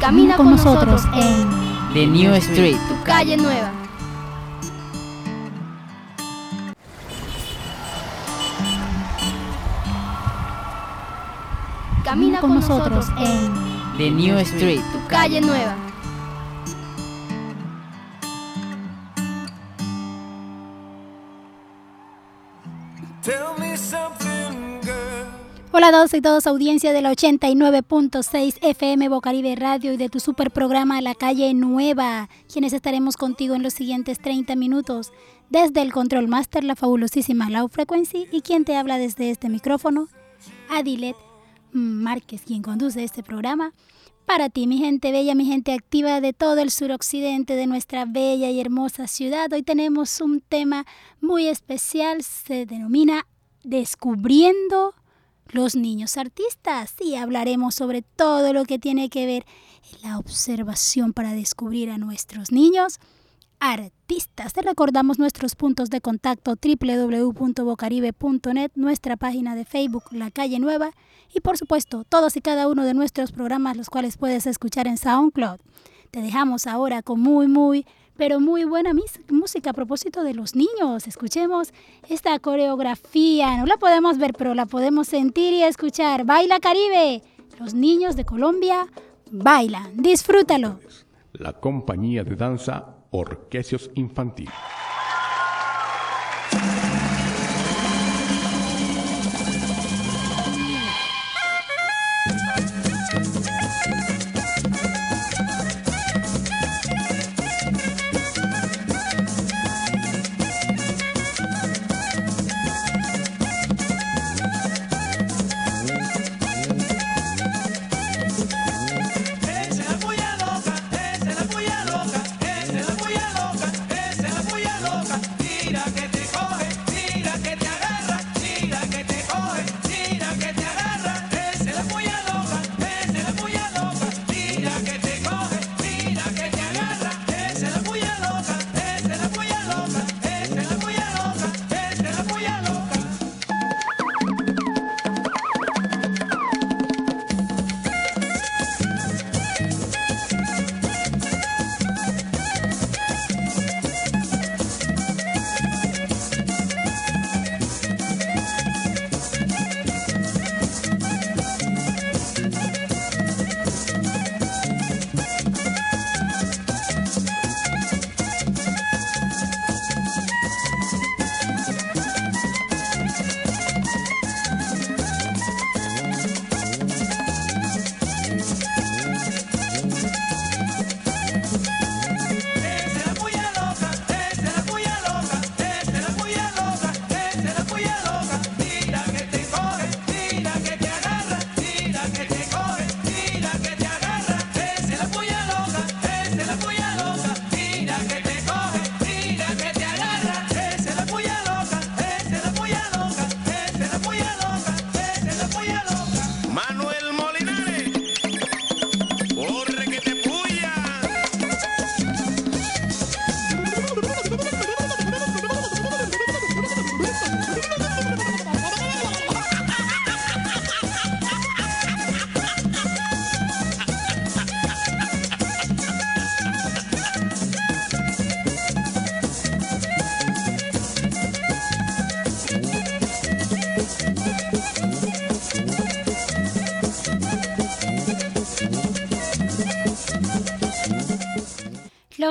Camina con nosotros en The New Street, tu calle nueva. Camina con nosotros en The New Street, tu calle nueva. Hola todos y todos, audiencia de la 89.6 FM Bocaribe Radio y de tu super programa La Calle Nueva, quienes estaremos contigo en los siguientes 30 minutos. Desde el Control Master, la fabulosísima Low Frequency y quien te habla desde este micrófono, Adilet Márquez, quien conduce este programa. Para ti, mi gente bella, mi gente activa de todo el suroccidente de nuestra bella y hermosa ciudad, hoy tenemos un tema muy especial, se denomina Descubriendo los niños artistas y hablaremos sobre todo lo que tiene que ver la observación para descubrir a nuestros niños artistas. Te recordamos nuestros puntos de contacto www.bocaribe.net, nuestra página de Facebook La Calle Nueva y por supuesto todos y cada uno de nuestros programas los cuales puedes escuchar en SoundCloud. Te dejamos ahora con muy muy pero muy buena música a propósito de los niños. Escuchemos esta coreografía. No la podemos ver, pero la podemos sentir y escuchar. Baila Caribe. Los niños de Colombia bailan. Disfrútalo. La compañía de danza Orquesios Infantil.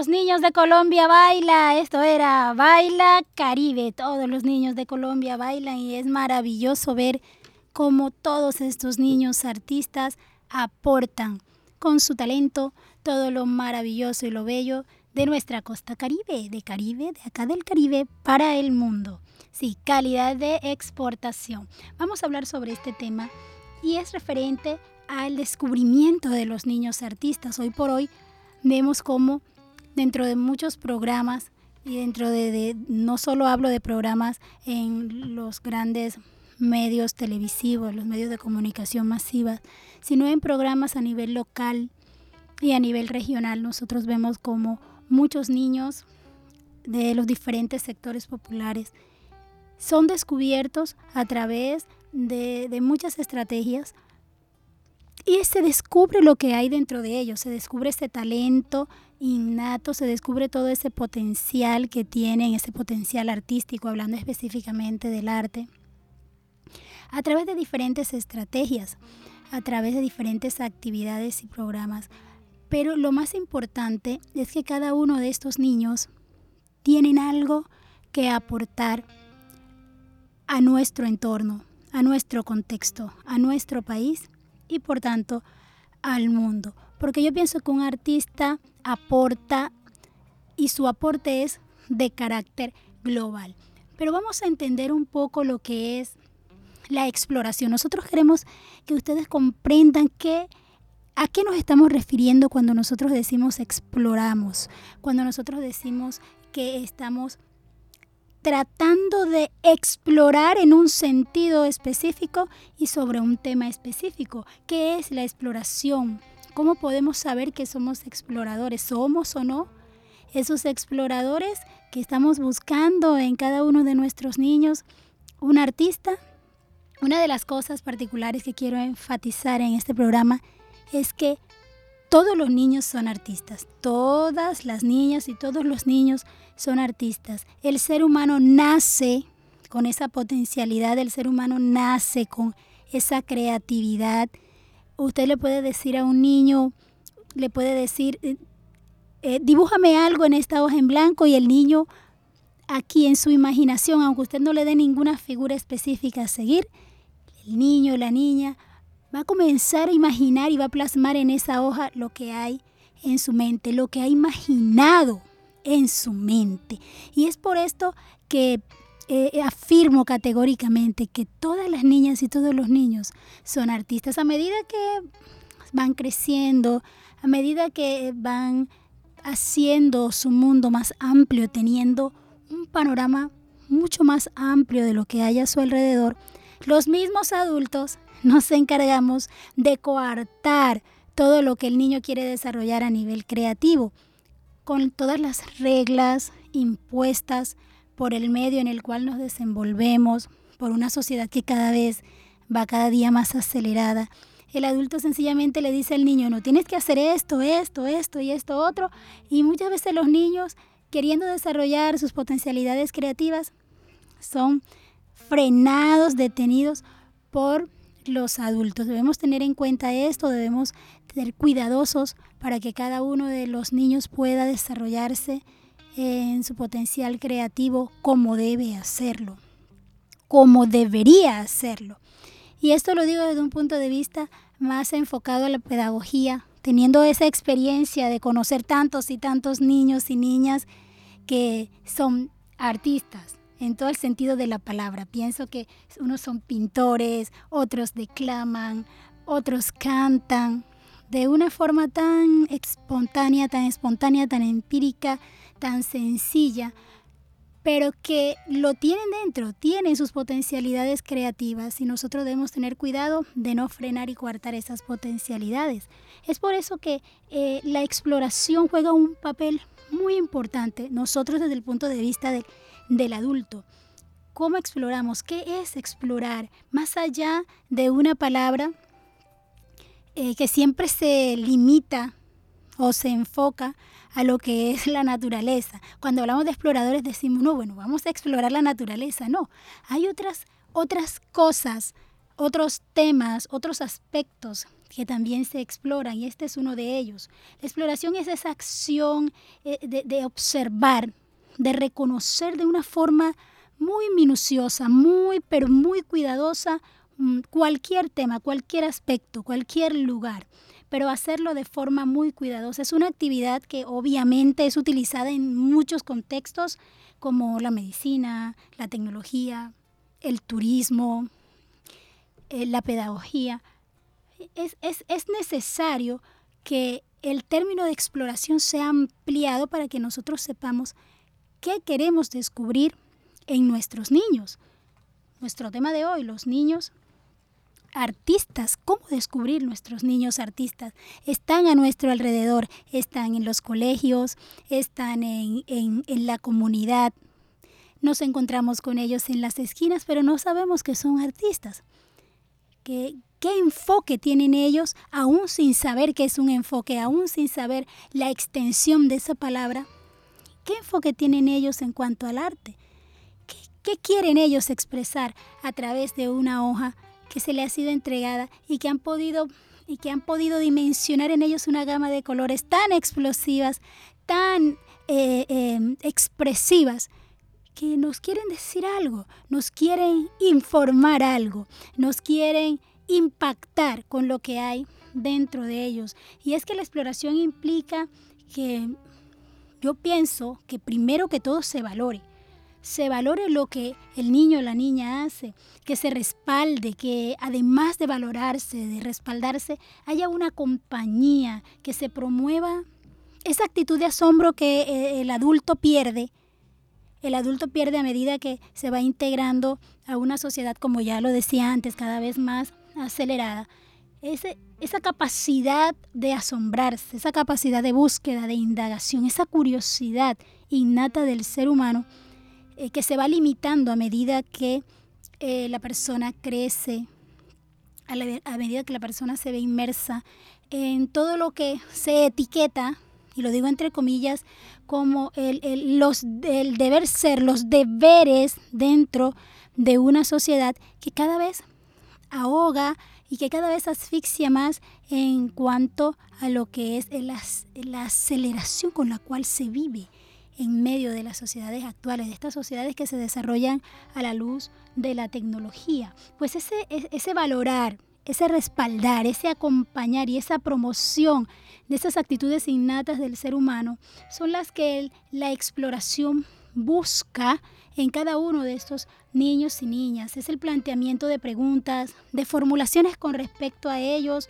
Niños de Colombia baila, esto era Baila Caribe, todos los niños de Colombia bailan y es maravilloso ver cómo todos estos niños artistas aportan con su talento todo lo maravilloso y lo bello de nuestra costa caribe, de Caribe, de acá del Caribe para el mundo. Sí, calidad de exportación. Vamos a hablar sobre este tema y es referente al descubrimiento de los niños artistas. Hoy por hoy vemos cómo dentro de muchos programas y dentro de, no solo hablo de programas en los grandes medios televisivos, los medios de comunicación masivas, sino en programas a nivel local y a nivel regional. Nosotros vemos como muchos niños de los diferentes sectores populares son descubiertos a través de, de muchas estrategias y se descubre lo que hay dentro de ellos, se descubre ese talento innato, se descubre todo ese potencial que tienen, ese potencial artístico, hablando específicamente del arte, a través de diferentes estrategias, a través de diferentes actividades y programas. Pero lo más importante es que cada uno de estos niños tienen algo que aportar a nuestro entorno, a nuestro contexto, a nuestro país y por tanto al mundo. Porque yo pienso que un artista aporta y su aporte es de carácter global. Pero vamos a entender un poco lo que es la exploración. Nosotros queremos que ustedes comprendan que ¿A qué nos estamos refiriendo cuando nosotros decimos exploramos? Cuando nosotros decimos que estamos tratando de explorar en un sentido específico y sobre un tema específico. ¿Qué es la exploración? ¿Cómo podemos saber que somos exploradores? ¿Somos o no? Esos exploradores que estamos buscando en cada uno de nuestros niños, un artista. Una de las cosas particulares que quiero enfatizar en este programa es que todos los niños son artistas, todas las niñas y todos los niños son artistas. El ser humano nace con esa potencialidad, el ser humano nace con esa creatividad. Usted le puede decir a un niño, le puede decir, eh, eh, dibújame algo en esta hoja en blanco y el niño aquí en su imaginación, aunque usted no le dé ninguna figura específica a seguir, el niño, la niña va a comenzar a imaginar y va a plasmar en esa hoja lo que hay en su mente, lo que ha imaginado en su mente. Y es por esto que eh, afirmo categóricamente que todas las niñas y todos los niños son artistas. A medida que van creciendo, a medida que van haciendo su mundo más amplio, teniendo un panorama mucho más amplio de lo que hay a su alrededor, los mismos adultos nos encargamos de coartar todo lo que el niño quiere desarrollar a nivel creativo, con todas las reglas impuestas por el medio en el cual nos desenvolvemos, por una sociedad que cada vez va cada día más acelerada. El adulto sencillamente le dice al niño, no tienes que hacer esto, esto, esto y esto otro. Y muchas veces los niños, queriendo desarrollar sus potencialidades creativas, son frenados, detenidos por los adultos. Debemos tener en cuenta esto, debemos ser cuidadosos para que cada uno de los niños pueda desarrollarse en su potencial creativo como debe hacerlo, como debería hacerlo. Y esto lo digo desde un punto de vista más enfocado a la pedagogía, teniendo esa experiencia de conocer tantos y tantos niños y niñas que son artistas, en todo el sentido de la palabra. Pienso que unos son pintores, otros declaman, otros cantan de una forma tan espontánea, tan espontánea, tan empírica, tan sencilla, pero que lo tienen dentro, tienen sus potencialidades creativas y nosotros debemos tener cuidado de no frenar y coartar esas potencialidades. Es por eso que eh, la exploración juega un papel muy importante, nosotros desde el punto de vista de del adulto. ¿Cómo exploramos? ¿Qué es explorar? Más allá de una palabra eh, que siempre se limita o se enfoca a lo que es la naturaleza. Cuando hablamos de exploradores decimos, no, bueno, vamos a explorar la naturaleza. No, hay otras, otras cosas, otros temas, otros aspectos que también se exploran y este es uno de ellos. La exploración es esa acción eh, de, de observar, de reconocer de una forma muy minuciosa, muy, pero muy cuidadosa cualquier tema, cualquier aspecto, cualquier lugar, pero hacerlo de forma muy cuidadosa. Es una actividad que obviamente es utilizada en muchos contextos como la medicina, la tecnología, el turismo, eh, la pedagogía. Es, es necesario que el término de exploración sea ampliado para que nosotros sepamos qué queremos descubrir en nuestros niños. Nuestro tema de hoy, los niños artistas, cómo descubrir nuestros niños artistas. Están a nuestro alrededor, están en los colegios, están en, la comunidad. Nos encontramos con ellos en las esquinas, pero no sabemos que son artistas. ¿Qué, qué enfoque tienen ellos, aún sin saber qué es un enfoque, aún sin saber la extensión de esa palabra. ¿Qué enfoque tienen ellos en cuanto al arte? ¿Qué, qué quieren ellos expresar a través de una hoja que se le ha sido entregada y que han podido y que han podido dimensionar en ellos una gama de colores tan explosivas, tan eh, eh, expresivas, que nos quieren decir algo, nos quieren informar algo, nos quieren impactar con lo que hay dentro de ellos. Y es que la exploración implica que yo pienso que primero que todo se valore, se valore lo que el niño o la niña hace, que se respalde, que además de valorarse, de respaldarse, haya una compañía, que se promueva esa actitud de asombro que eh, el adulto pierde. El adulto pierde a medida que se va integrando a una sociedad, como ya lo decía antes, cada vez más acelerada. Esa capacidad de asombrarse, esa capacidad de búsqueda, de indagación, esa curiosidad innata del ser humano eh, que se va limitando a medida que eh, la persona crece, a, a, medida que la persona se ve inmersa en todo lo que se etiqueta, y lo digo entre comillas, como el, el, los, el deber ser, los deberes dentro de una sociedad que cada vez ahoga y que cada vez asfixia más en cuanto a lo que es la, la aceleración con la cual se vive en medio de las sociedades actuales, de estas sociedades que se desarrollan a la luz de la tecnología. Pues ese, ese valorar, ese respaldar, ese acompañar y esa promoción de esas actitudes innatas del ser humano son las que la exploración busca en cada uno de estos niños y niñas. Es el planteamiento de preguntas, de formulaciones con respecto a ellos.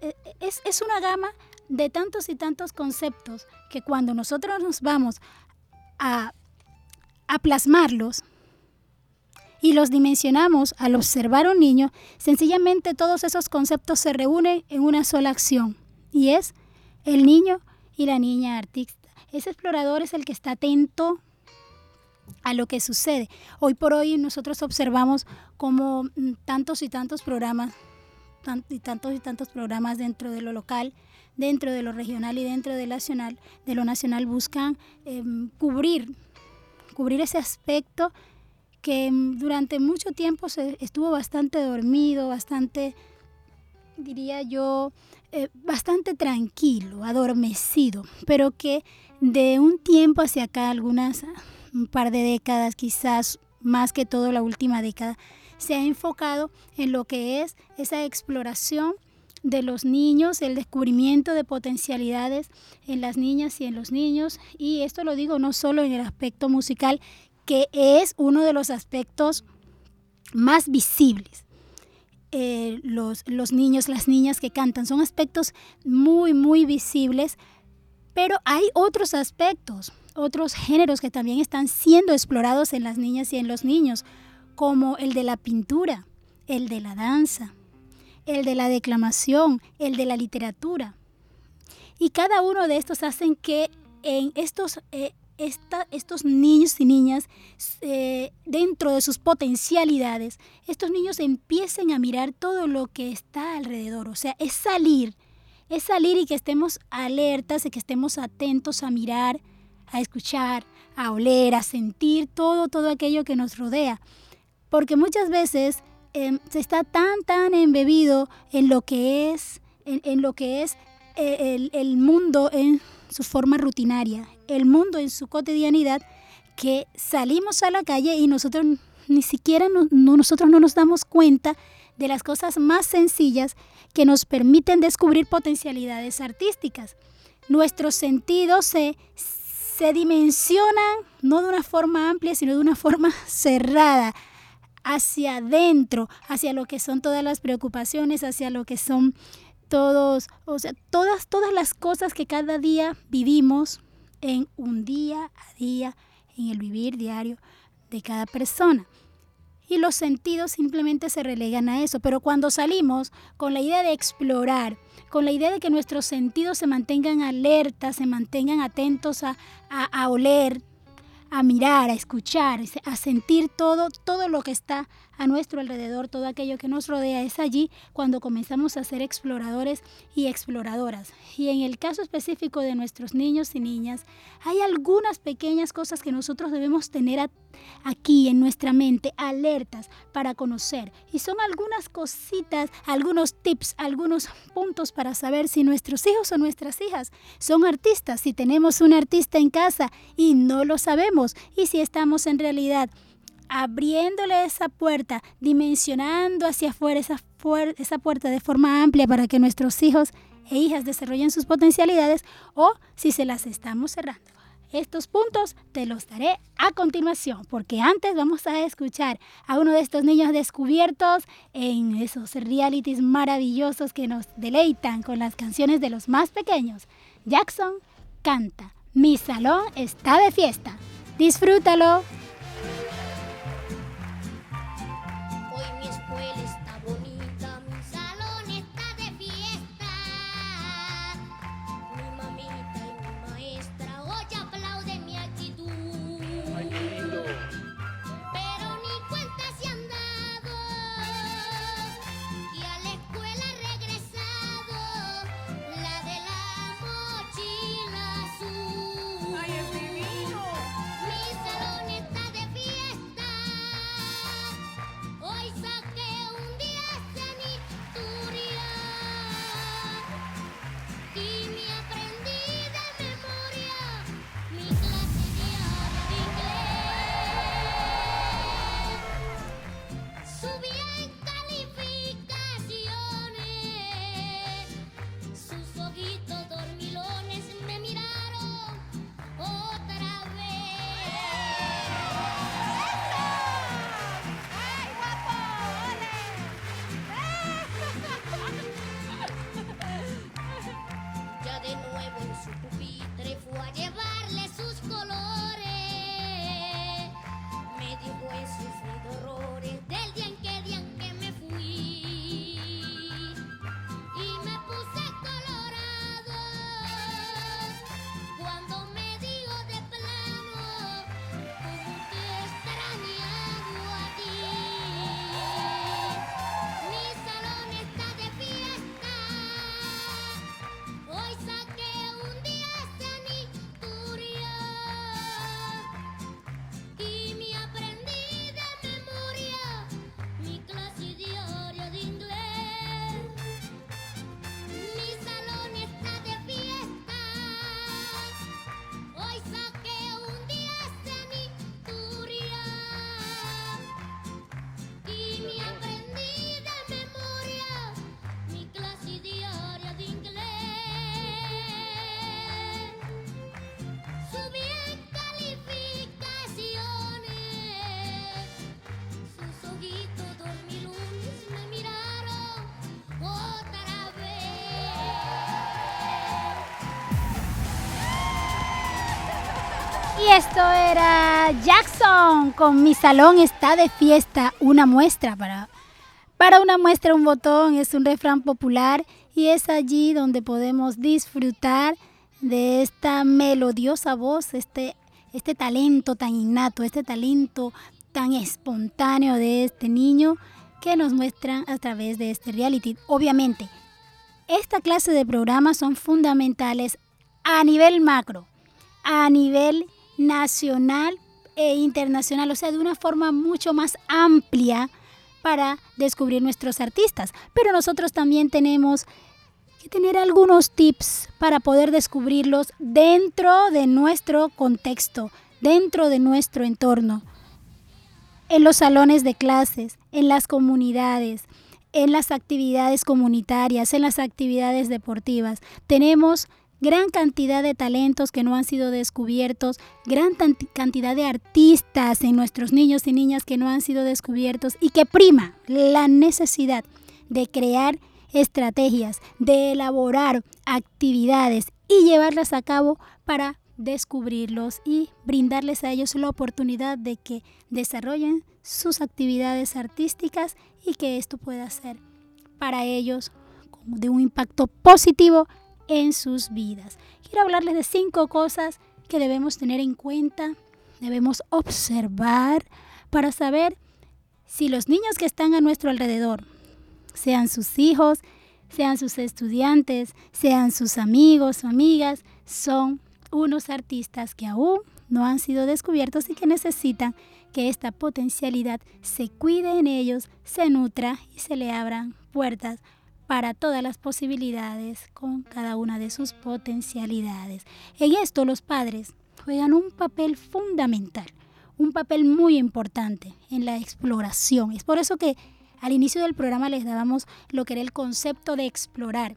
E, es, es una gama de tantos y tantos conceptos que cuando nosotros nos vamos a, plasmarlos y los dimensionamos al observar a un niño, sencillamente todos esos conceptos se reúnen en una sola acción y es el niño y la niña artista. Ese explorador es el que está atento a lo que sucede. Hoy por hoy nosotros observamos como mm, tantos y tantos programas, y tantos y tantos programas dentro de lo local, dentro de lo regional y dentro de nacional, de lo nacional buscan eh, cubrir, cubrir ese aspecto que mm, durante mucho tiempo se estuvo bastante dormido, bastante, diría yo, eh, bastante tranquilo, adormecido, pero que de un tiempo hacia acá, algunas, un par de décadas, quizás más que todo la última década, se ha enfocado en lo que es esa exploración de los niños, el descubrimiento de potencialidades en las niñas y en los niños. Y esto lo digo no solo en el aspecto musical, que es uno de los aspectos más visibles. Eh, los, los niños, las niñas que cantan, son aspectos muy, muy visibles, pero hay otros aspectos, otros géneros que también están siendo explorados en las niñas y en los niños, como el de la pintura, el de la danza, el de la declamación, el de la literatura. Y cada uno de estos hacen que en estos, eh, estos niños y niñas, eh, dentro de sus potencialidades, estos niños empiecen a mirar todo lo que está alrededor. O sea, es salir, es salir y que estemos alertas, y que estemos atentos a mirar, a escuchar, a oler, a sentir todo, todo aquello que nos rodea. Porque muchas veces Em, se está tan, tan embebido en lo que es, en, lo que es eh, el, el, mundo en su forma rutinaria, el mundo en su cotidianidad, que salimos a la calle y nosotros ni siquiera no, nosotros no nos damos cuenta de las cosas más sencillas que nos permiten descubrir potencialidades artísticas. Nuestros sentidos se, se dimensionan no de una forma amplia, sino de una forma cerrada hacia adentro, hacia lo que son todas las preocupaciones, hacia lo que son todos, o sea, todas, todas las cosas que cada día vivimos en un día a día, en el vivir diario de cada persona. Y los sentidos simplemente se relegan a eso. Pero cuando salimos con la idea de explorar, con la idea de que nuestros sentidos se mantengan alertas, se mantengan atentos a, a, a oler, a mirar, a escuchar, a sentir todo, todo lo que está a nuestro alrededor, todo aquello que nos rodea. Es allí cuando comenzamos a ser exploradores y exploradoras. Y en el caso específico de nuestros niños y niñas, hay algunas pequeñas cosas que nosotros debemos tener aquí en nuestra mente, alertas para conocer. Y son algunas cositas, algunos tips, algunos puntos para saber si nuestros hijos o nuestras hijas son artistas, si tenemos un artista en casa y no lo sabemos, y si estamos en realidad abriéndole esa puerta, dimensionando hacia afuera esa, esa puerta de forma amplia para que nuestros hijos e hijas desarrollen sus potencialidades o si se las estamos cerrando. Estos puntos te los daré a continuación, porque antes vamos a escuchar a uno de estos niños descubiertos en esos realities maravillosos que nos deleitan con las canciones de los más pequeños. Jackson canta, mi salón está de fiesta. Disfrútalo. Y esto era Jackson con Mi Salón está de fiesta, una muestra para, para una muestra un botón, es un refrán popular y es allí donde podemos disfrutar de esta melodiosa voz, este, este talento tan innato, este talento tan espontáneo de este niño que nos muestran a través de este reality. Obviamente, esta clase de programas son fundamentales a nivel macro, a nivel nacional e internacional, o sea, de una forma mucho más amplia para descubrir nuestros artistas. Pero nosotros también tenemos que tener algunos tips para poder descubrirlos dentro de nuestro contexto, dentro de nuestro entorno, en los salones de clases, en las comunidades, en las actividades comunitarias, en las actividades deportivas. Tenemos gran cantidad de talentos que no han sido descubiertos, gran cantidad de artistas en nuestros niños y niñas que no han sido descubiertos y que prima la necesidad de crear estrategias, de elaborar actividades y llevarlas a cabo para descubrirlos y brindarles a ellos la oportunidad de que desarrollen sus actividades artísticas y que esto pueda ser para ellos de un impacto positivo en sus vidas. Quiero hablarles de cinco cosas que debemos tener en cuenta debemos observar para saber si los niños que están a nuestro alrededor, sean sus hijos, sean sus estudiantes, sean sus amigos o amigas, son unos artistas que aún no han sido descubiertos y que necesitan que esta potencialidad se cuide en ellos, se nutra y se le abran puertas para todas las posibilidades con cada una de sus potencialidades. En esto los padres juegan un papel fundamental, un papel muy importante en la exploración. Es por eso que al inicio del programa les dábamos lo que era el concepto de explorar,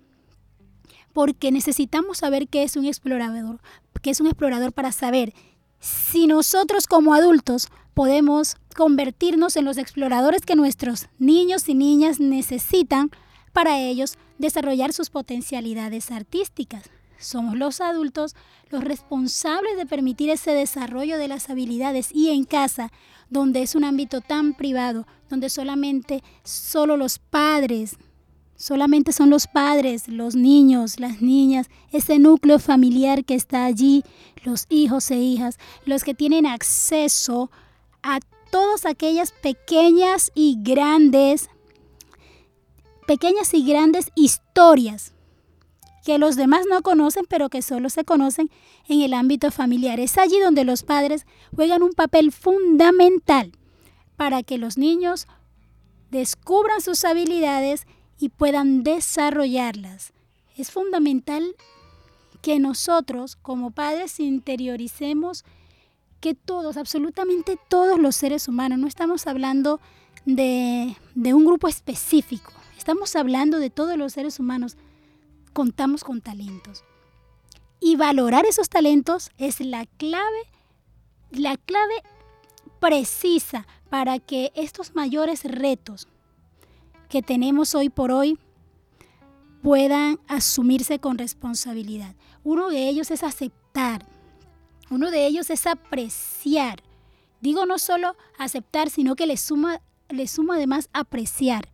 porque necesitamos saber qué es un explorador, qué es un explorador para saber si nosotros como adultos podemos convertirnos en los exploradores que nuestros niños y niñas necesitan para ellos desarrollar sus potencialidades artísticas. Somos los adultos los responsables de permitir ese desarrollo de las habilidades y en casa, donde es un ámbito tan privado, donde solamente solo los padres, solamente son los padres, los niños, las niñas, ese núcleo familiar que está allí, los hijos e hijas, los que tienen acceso a todas aquellas pequeñas y grandes pequeñas y grandes historias que los demás no conocen, pero que solo se conocen en el ámbito familiar. Es allí donde los padres juegan un papel fundamental para que los niños descubran sus habilidades y puedan desarrollarlas. Es fundamental que nosotros como padres interioricemos que todos, absolutamente todos los seres humanos, no estamos hablando de, un grupo específico, estamos hablando de todos los seres humanos, contamos con talentos. Y valorar esos talentos es la clave, la clave precisa para que estos mayores retos que tenemos hoy por hoy puedan asumirse con responsabilidad. Uno de ellos es aceptar, uno de ellos es apreciar. Digo no solo aceptar, sino que le suma, le suma además apreciar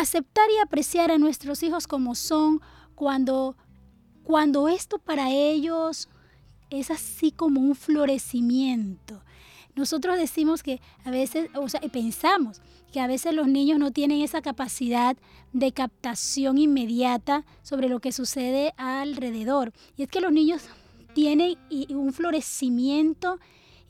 aceptar y apreciar a nuestros hijos como son cuando, cuando esto para ellos es así como un florecimiento. Nosotros decimos que a veces, o sea, pensamos que a veces los niños no tienen esa capacidad de captación inmediata sobre lo que sucede alrededor. Y es que los niños tienen un florecimiento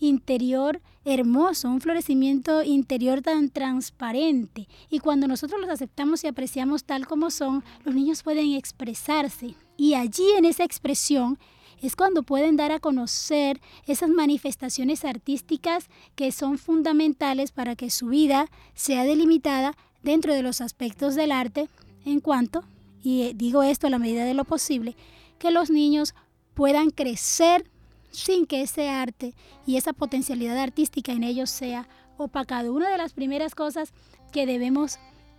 interior hermoso, un florecimiento interior tan transparente. Y cuando nosotros los aceptamos y apreciamos tal como son, los niños pueden expresarse. Y allí en esa expresión es cuando pueden dar a conocer esas manifestaciones artísticas que son fundamentales para que su vida sea delimitada dentro de los aspectos del arte en cuanto, y digo esto a la medida de lo posible, que los niños puedan crecer sin que ese arte y esa potencialidad artística en ellos sea opacado. Una de las primeras cosas que debemos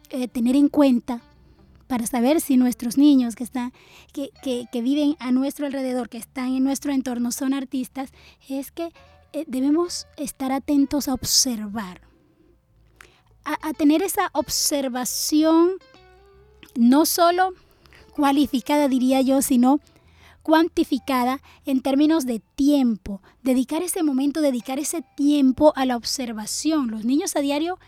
eh, tener en cuenta para saber si nuestros niños que, están, que, que, viven a nuestro alrededor, que están en nuestro entorno, son artistas, es que eh, debemos estar atentos a observar, a, a tener esa observación no solo cualificada, diría yo, sino cuantificada en términos de tiempo. Dedicar ese momento, dedicar ese tiempo a la observación. Los niños a diario,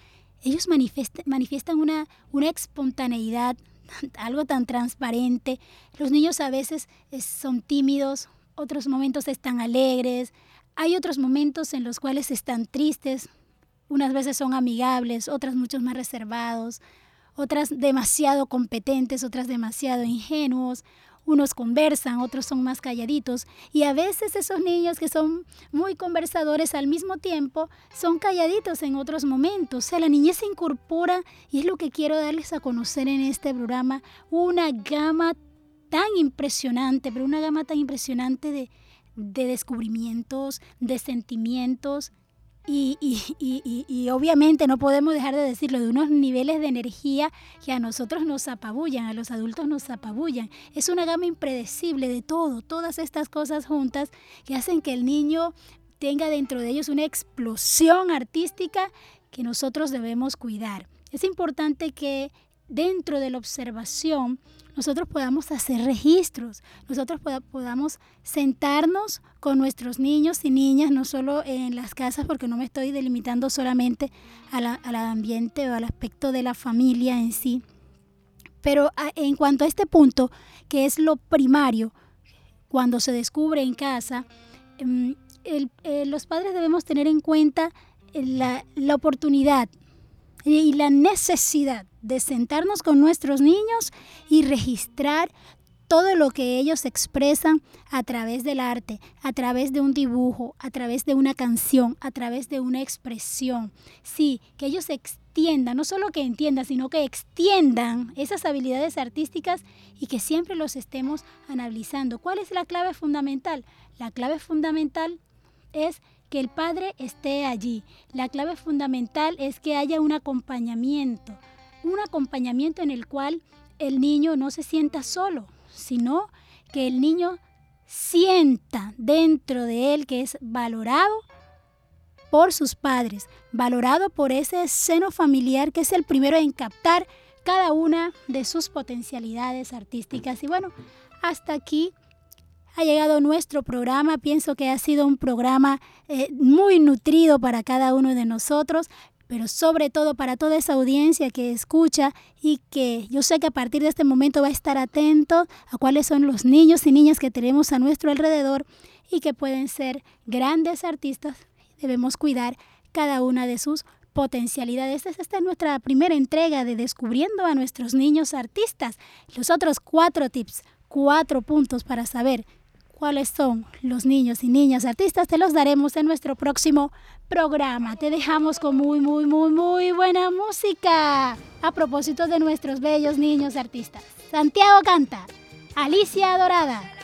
ellos manifiestan una, una espontaneidad, algo tan transparente. Los niños a veces son tímidos, otros momentos están alegres, hay otros momentos en los cuales están tristes, unas veces son amigables, otras muchos más reservados, otras demasiado competentes, otras demasiado ingenuos, unos conversan, otros son más calladitos y a veces esos niños que son muy conversadores al mismo tiempo son calladitos en otros momentos. O sea, la niñez se incorpora y es lo que quiero darles a conocer en este programa, una gama tan impresionante, pero una gama tan impresionante de, de descubrimientos, de sentimientos, y, y, obviamente no podemos dejar de decirlo, de unos niveles de energía que a nosotros nos apabullan, a los adultos nos apabullan. Es una gama impredecible de todo, todas estas cosas juntas que hacen que el niño tenga dentro de ellos una explosión artística que nosotros debemos cuidar. Es importante que dentro de la observación nosotros podamos hacer registros, nosotros podamos sentarnos con nuestros niños y niñas, no solo en las casas, porque no me estoy delimitando solamente al ambiente o al aspecto de la familia en sí. Pero en cuanto a este punto, que es lo primario, cuando se descubre en casa, em, eh, los padres debemos tener en cuenta la, la oportunidad y la necesidad de sentarnos con nuestros niños y registrar todo lo que ellos expresan a través del arte, a través de un dibujo, a través de una canción, a través de una expresión. Sí, que ellos extiendan, no solo que entiendan, sino que extiendan esas habilidades artísticas y que siempre los estemos analizando. ¿Cuál es la clave fundamental? La clave fundamental es que el padre esté allí. La clave fundamental es que haya un acompañamiento, un acompañamiento en el cual el niño no se sienta solo, sino que el niño sienta dentro de él que es valorado por sus padres, valorado por ese seno familiar que es el primero en captar cada una de sus potencialidades artísticas. Y bueno, hasta aquí ha llegado nuestro programa. Pienso que ha sido un programa eh, muy nutrido para cada uno de nosotros pero sobre todo para toda esa audiencia que escucha y que yo sé que a partir de este momento va a estar atento a cuáles son los niños y niñas que tenemos a nuestro alrededor y que pueden ser grandes artistas. Debemos cuidar cada una de sus potencialidades. Esta es nuestra primera entrega de Descubriendo a nuestros niños artistas. Los otros cuatro tips, cuatro puntos para saber cuáles son los niños y niñas artistas, te los daremos en nuestro próximo programa. Te dejamos con muy, muy, muy, muy buena música. A propósito de nuestros bellos niños artistas. Santiago canta, Alicia Dorada.